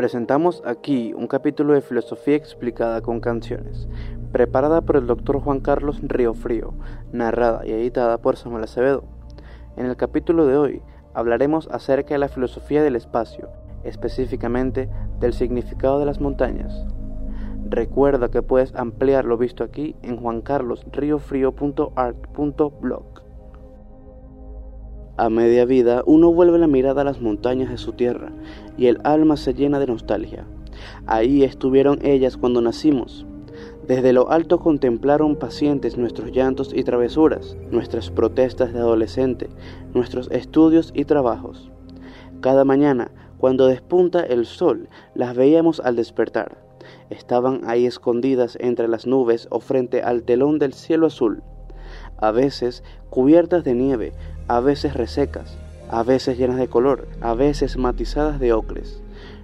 Presentamos aquí un capítulo de filosofía explicada con canciones, preparada por el doctor Juan Carlos Río Frío, narrada y editada por Samuel Acevedo. En el capítulo de hoy hablaremos acerca de la filosofía del espacio, específicamente del significado de las montañas. Recuerda que puedes ampliar lo visto aquí en juancarlosriofrío.art.blog. A media vida uno vuelve la mirada a las montañas de su tierra y el alma se llena de nostalgia. Ahí estuvieron ellas cuando nacimos. Desde lo alto contemplaron pacientes nuestros llantos y travesuras, nuestras protestas de adolescente, nuestros estudios y trabajos. Cada mañana, cuando despunta el sol, las veíamos al despertar. Estaban ahí escondidas entre las nubes o frente al telón del cielo azul, a veces cubiertas de nieve, a veces resecas, a veces llenas de color, a veces matizadas de ocres.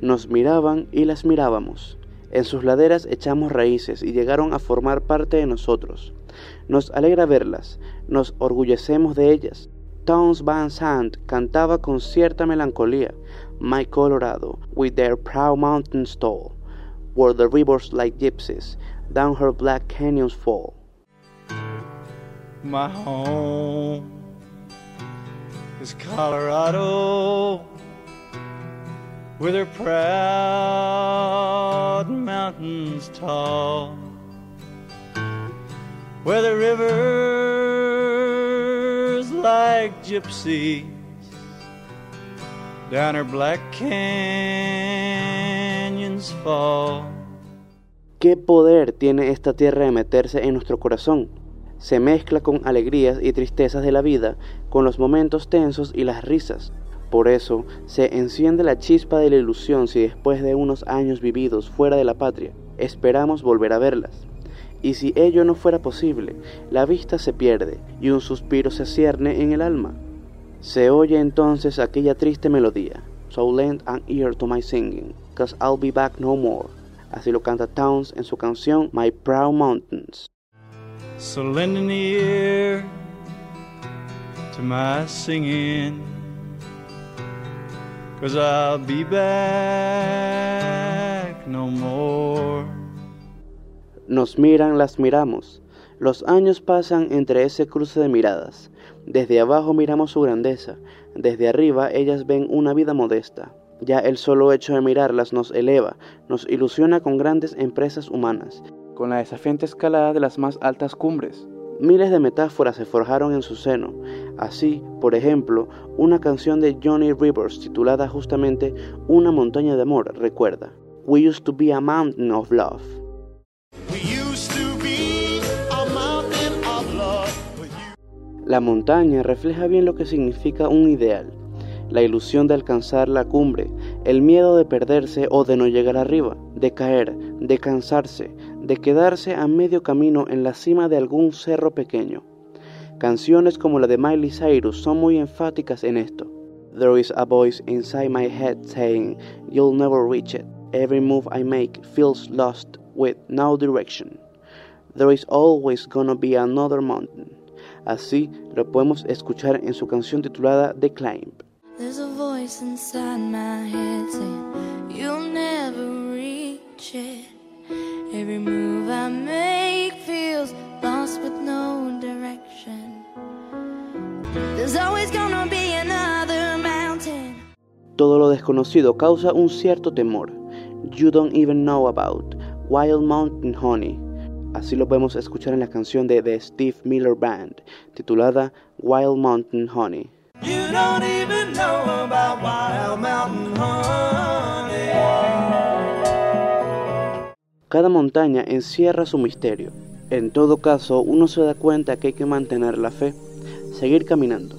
Nos miraban y las mirábamos. En sus laderas echamos raíces y llegaron a formar parte de nosotros. Nos alegra verlas, nos orgullecemos de ellas. Towns Van Sant cantaba con cierta melancolía, My Colorado, with their proud mountains tall, where the rivers like gypsies down her black canyons fall. My is Colorado with her proud mountains tall, where the rivers like gypsies down her black canyons fall. ¿Qué poder tiene esta tierra de meterse en nuestro corazón? Se mezcla con alegrías y tristezas de la vida, con los momentos tensos y las risas. Por eso se enciende la chispa de la ilusión si después de unos años vividos fuera de la patria, esperamos volver a verlas. Y si ello no fuera posible, la vista se pierde y un suspiro se cierne en el alma. Se oye entonces aquella triste melodía, So lend an ear to my singing, cause I'll be back no more. Así lo canta Towns en su canción My Proud Mountains. So lend an ear to my singing, cause I'll be back no more. Nos miran, las miramos. Los años pasan entre ese cruce de miradas. Desde abajo miramos su grandeza, desde arriba ellas ven una vida modesta. Ya el solo hecho de mirarlas nos eleva, nos ilusiona con grandes empresas humanas, con la desafiante escalada de las más altas cumbres. Miles de metáforas se forjaron en su seno. Así, por ejemplo, una canción de Johnny Rivers titulada justamente Una montaña de amor recuerda. We used to be a mountain of love. La montaña refleja bien lo que significa un ideal, la ilusión de alcanzar la cumbre, el miedo de perderse o de no llegar arriba, de caer, de cansarse, de quedarse a medio camino en la cima de algún cerro pequeño. Canciones como la de Miley Cyrus son muy enfáticas en esto. There is a voice inside my head saying, You'll never reach it. Every move I make feels lost with no direction. There is always gonna be another mountain. Así lo podemos escuchar en su canción titulada The Climb. There's a voice inside my head saying Every move I make feels lost with no direction. There's always gonna be another mountain. Todo lo desconocido causa un cierto temor. You don't even know about Wild Mountain Honey. Así lo podemos escuchar en la canción de The Steve Miller Band, titulada Wild Mountain Honey. You don't even know about Wild Mountain Honey. Cada montaña encierra su misterio. En todo caso, uno se da cuenta que hay que mantener la fe, seguir caminando.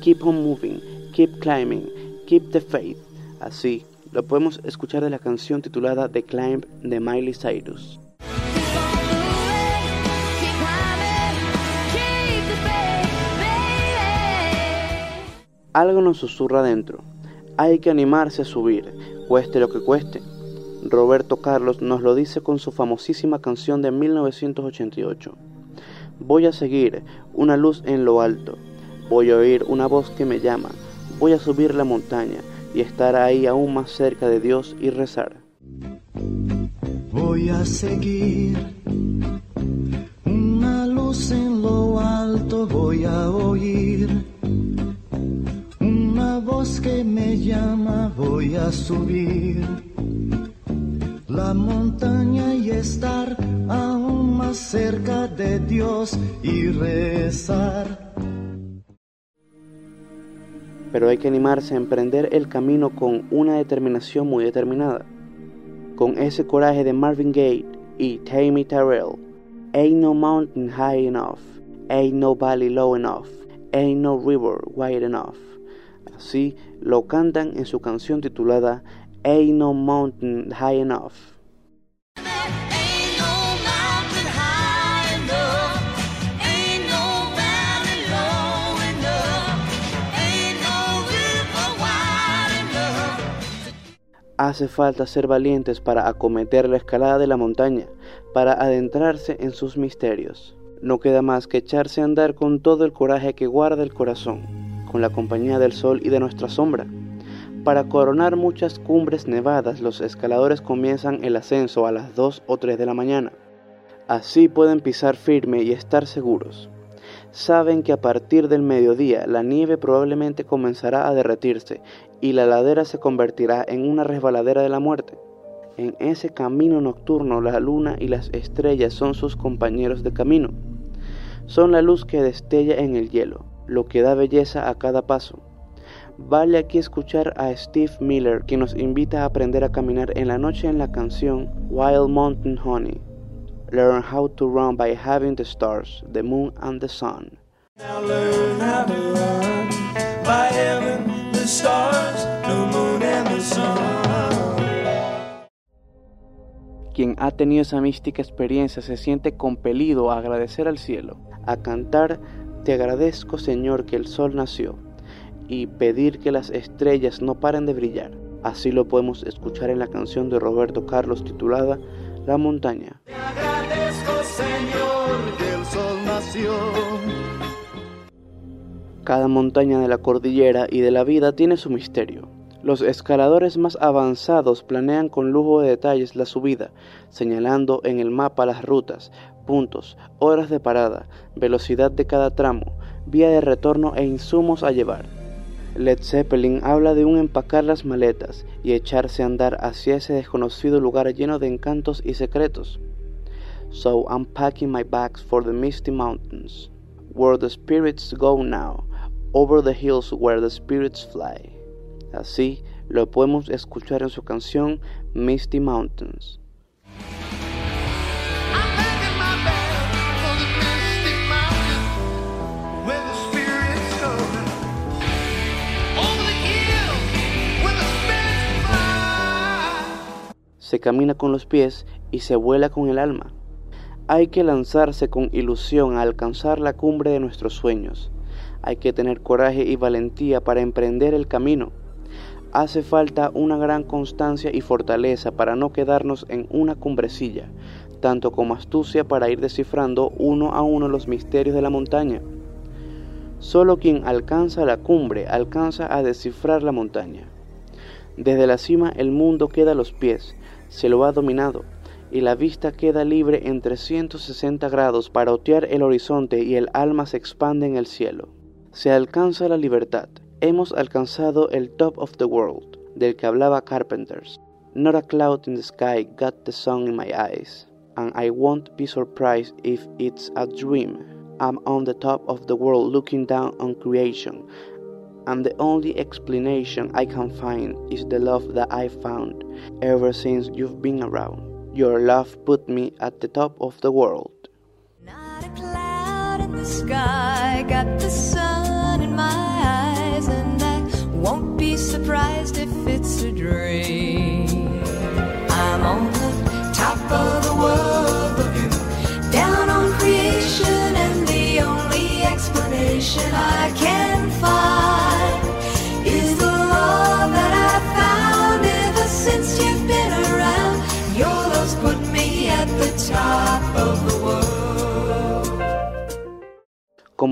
Keep on moving, keep climbing, keep the faith. Así lo podemos escuchar de la canción titulada The Climb de Miley Cyrus. Algo nos susurra dentro. Hay que animarse a subir, cueste lo que cueste. Roberto Carlos nos lo dice con su famosísima canción de 1988. Voy a seguir una luz en lo alto. Voy a oír una voz que me llama. Voy a subir la montaña. y estar ahí aún más cerca de Dios y rezar. Voy a seguir una luz en lo alto, voy a oír una voz que me llama, voy a subir la montaña y estar aún más cerca de Dios y rezar. Pero hay que animarse a emprender el camino con una determinación muy determinada, con ese coraje de Marvin Gaye y Tammy Terrell. Ain't no mountain high enough, ain't no valley low enough, ain't no river wide enough. Así lo cantan en su canción titulada Ain't No Mountain High Enough. Hace falta ser valientes para acometer la escalada de la montaña, para adentrarse en sus misterios. No queda más que echarse a andar con todo el coraje que guarda el corazón, con la compañía del sol y de nuestra sombra. Para coronar muchas cumbres nevadas, los escaladores comienzan el ascenso a las 2 o 3 de la mañana. Así pueden pisar firme y estar seguros. Saben que a partir del mediodía la nieve probablemente comenzará a derretirse y la ladera se convertirá en una resbaladera de la muerte. En ese camino nocturno la luna y las estrellas son sus compañeros de camino. Son la luz que destella en el hielo, lo que da belleza a cada paso. Vale aquí escuchar a Steve Miller, que nos invita a aprender a caminar en la noche en la canción Wild Mountain Honey. Learn how to run by having the stars, the moon and the sun. Now learn how to run by having the stars, the moon, and the sun. Quien ha tenido esa mística experiencia se siente compelido a agradecer al cielo, a cantar Te agradezco Señor que el sol nació y pedir que las estrellas no paren de brillar. Así lo podemos escuchar en la canción de Roberto Carlos titulada La montaña. Te agradezco, Señor, que el sol nació. Cada montaña de la cordillera y de la vida tiene su misterio. Los escaladores más avanzados planean con lujo de detalles la subida, señalando en el mapa las rutas, puntos, horas de parada, velocidad de cada tramo, vía de retorno e insumos a llevar. Led Zeppelin habla de un empacar las maletas y echarse a andar hacia ese desconocido lugar lleno de encantos y secretos. So I'm packing my bags for the misty mountains, where the spirits go now, over the hills where the spirits fly. Así lo podemos escuchar en su canción Misty Mountains. Se camina con los pies y se vuela con el alma. Hay que lanzarse con ilusión a alcanzar la cumbre de nuestros sueños. Hay que tener coraje y valentía para emprender el camino. Hace falta una gran constancia y fortaleza para no quedarnos en una cumbrecilla, tanto como astucia para ir descifrando uno a uno los misterios de la montaña. Solo quien alcanza la cumbre alcanza a descifrar la montaña. Desde la cima el mundo queda a los pies, se lo ha dominado, y la vista queda libre en 360 grados para otear el horizonte y el alma se expande en el cielo. Se alcanza la libertad. Hemos alcanzado el top of the world, del que hablaba Carpenters. Not a cloud in the sky got the sun in my eyes, and I won't be surprised if it's a dream. I'm on the top of the world looking down on creation, and the only explanation I can find is the love that I found ever since you've been around. Your love put me at the top of the world. Not a cloud in the sky, got the sun in my eyes, and I won't be surprised if it's a dream. I'm on the top of the world, looking down on creation, and the only explanation I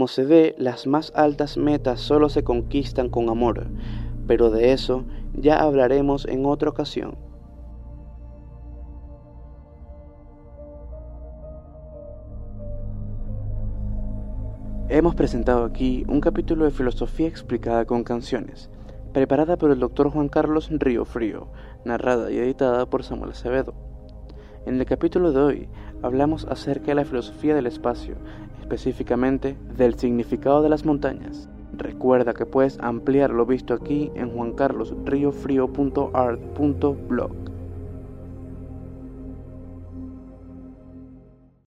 Como se ve, las más altas metas solo se conquistan con amor, pero de eso ya hablaremos en otra ocasión. Hemos presentado aquí un capítulo de filosofía explicada con canciones, preparada por el doctor Juan Carlos Río Frío, narrada y editada por Samuel Acevedo. En el capítulo de hoy hablamos acerca de la filosofía del espacio, específicamente del significado de las montañas. Recuerda que puedes ampliar lo visto aquí en juancarlosriofrio.art.blog.